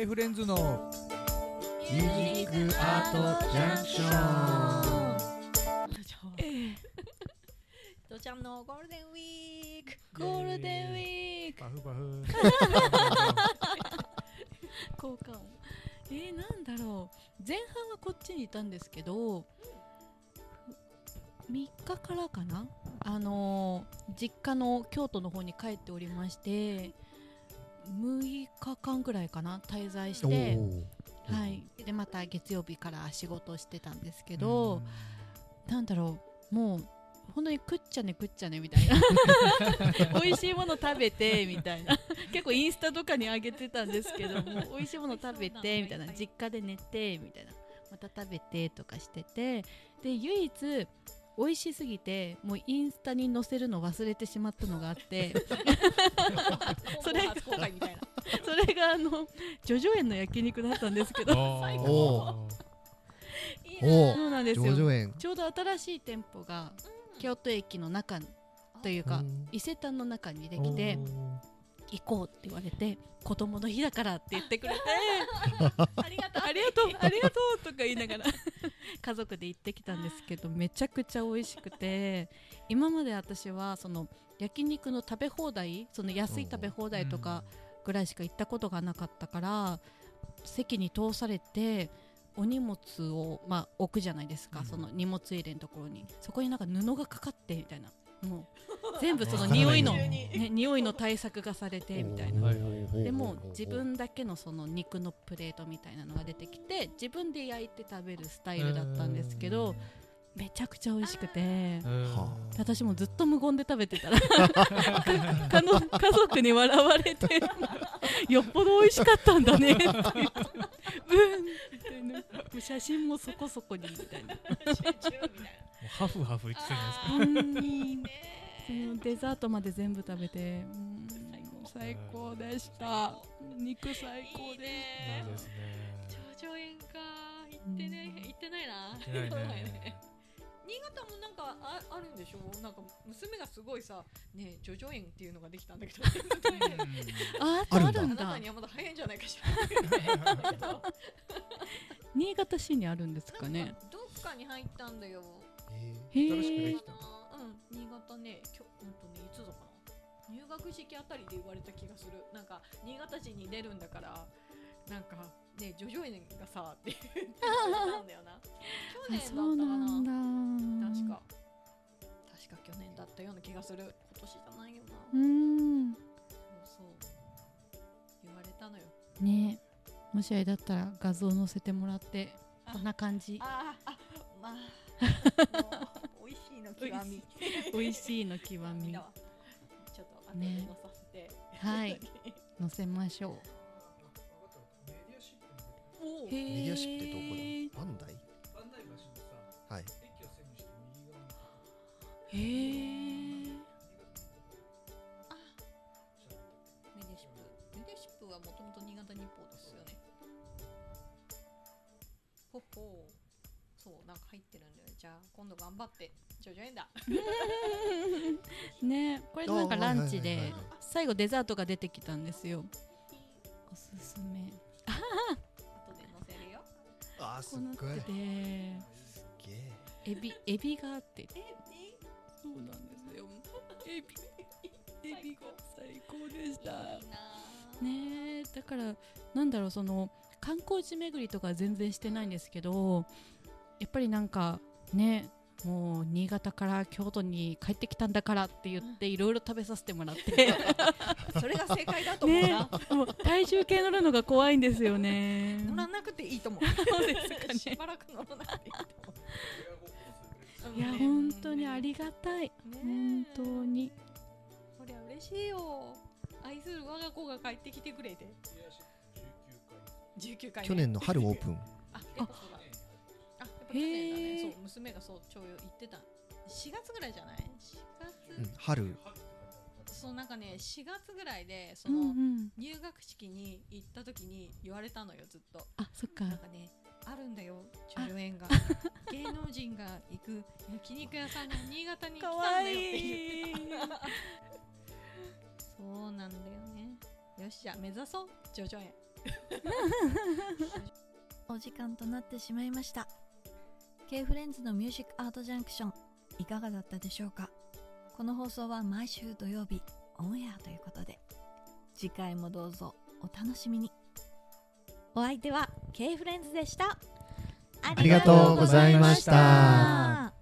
フレンズのミュージックアートジャンクション。えとちゃんのゴールデンウィーク。ゴールデンウィーク。バフバフ効果音えー、なんだろう。前半はこっちにいたんですけど3日からかな？あのー実家の京都の方に帰っておりまして6日間ぐらいかな滞在しおて、ー。はい、でまた月曜日から仕事をしてたんですけど、なんだろうもう本当に食っちゃね食っちゃねみたいな。美味しいもの食べてみたいな。結構インスタとかに上げてたんですけど も美味しいもの食べてみたいな。実家で寝てみたいな。また食べてとかしてて。で唯一美味しすぎてもうインスタに載せるの忘れてしまったのがあって。それ それがあの叙々苑の焼肉だったんですけど。そうなんですよ。ちょうど新しい店舗が京都駅の中というか伊勢丹の中にできて行こうって言われて子供の日だからって言ってくれて。ありがとう。ありがとう。ありがとうとか言いながら。家族で行ってきたんですけどめちゃくちゃ美味しくて今まで私はその焼肉の食べ放題その安い食べ放題とかぐらいしか行ったことがなかったから席に通されてお荷物を、まあ、置くじゃないですか、うん。その荷物入れのところに。そこになんか布がかかってみたいな。もう全部その匂いの、ね、匂いの対策がされてみたいな。でも自分だけのその肉のプレートみたいなのが出てきて自分で焼いて食べるスタイルだったんですけどめちゃくちゃ美味しくては私もずっと無言で食べてたら 家族に笑われて よっぽど美味しかったんだねって言ってう写真もそこそこにみたいな。ハフハフ言ってたじゃうんいいねそのデザートまで全部食べて。うん最高でした。肉最高で。ないですかそうですね。頂上園か行ってね行ってないな。行ってないね。新潟もなんかああるんでしょ？なんか娘がすごいさね叙々苑っていうのができたんだけど。ああるんだ。あなたにはまだ早いんじゃないかしら。新潟市にあるんですかね。なんかどっかに入ったんだよ。えへ新しくでえきた。うん新潟ねきょうんとねいつだかな？入学式あたりで言われた気がする。なんか新潟市に出るんだからなんかね叙々苑がさって言ってたんだよな。去あ年だったかな？確か。確か去年だったような気がする。今年じゃないよな。うーん。そうそう。言われたのよ。ね。もしあれだったら画像載せてもらってあこんな感じ。あーあまあ 極み。美味しい。の極み。ちょっと後でさせて、はい。載せましょう。メディアシップってどこだ？バンダイ？万代橋のさはい。駅をして右側に。へえメディシップ。メディシップはもともと新潟日報ですよね。ほっほーそうなんか入ってるんだよじゃあ今度頑張って。ジョジョ園だねこれなんかランチで最後デザートが出てきたんですよ。おすすめ。後で載せるよ。あーすっごい。てすげえ。エビエビがあって。えそうなんですよ。エビ。エビが最高でした。ねえだからなんだろうその観光地巡りとか全然してないんですけどやっぱりなんかねもう新潟から京都に帰ってきたんだからって言っていろいろ食べさせてもらって。それが正解だと思うねな、もう体重計乗るのが怖いんですよね。乗らなくていいと思う。そうですかね。しばらく乗らなくていいと思う。いや本当にありがたい。ね。本当に。こりゃ嬉しいよ。愛する我が子が帰ってきてくれて。19回。目去年の春オープン。あ去年だね。そう娘がそうちょうよ言ってた。4月ぐらいじゃない？4月、うん春。そうなんかね4月ぐらいでその、ん入学式に行った時に言われたのよずっと。あそっか。なんかねあるんだよ叙々苑が。芸能人が行く焼肉屋さんが新潟に来たんだよって言ってた。そうなんだよね。よしじゃあ目指そう叙々苑 お時間となってしまいました K フレンズのミュージックアートジャンクションいかがだったでしょうか？この放送は毎週土曜日オンエアということで次回もどうぞお楽しみに。お相手は K フレンズでした。ありがとうございました。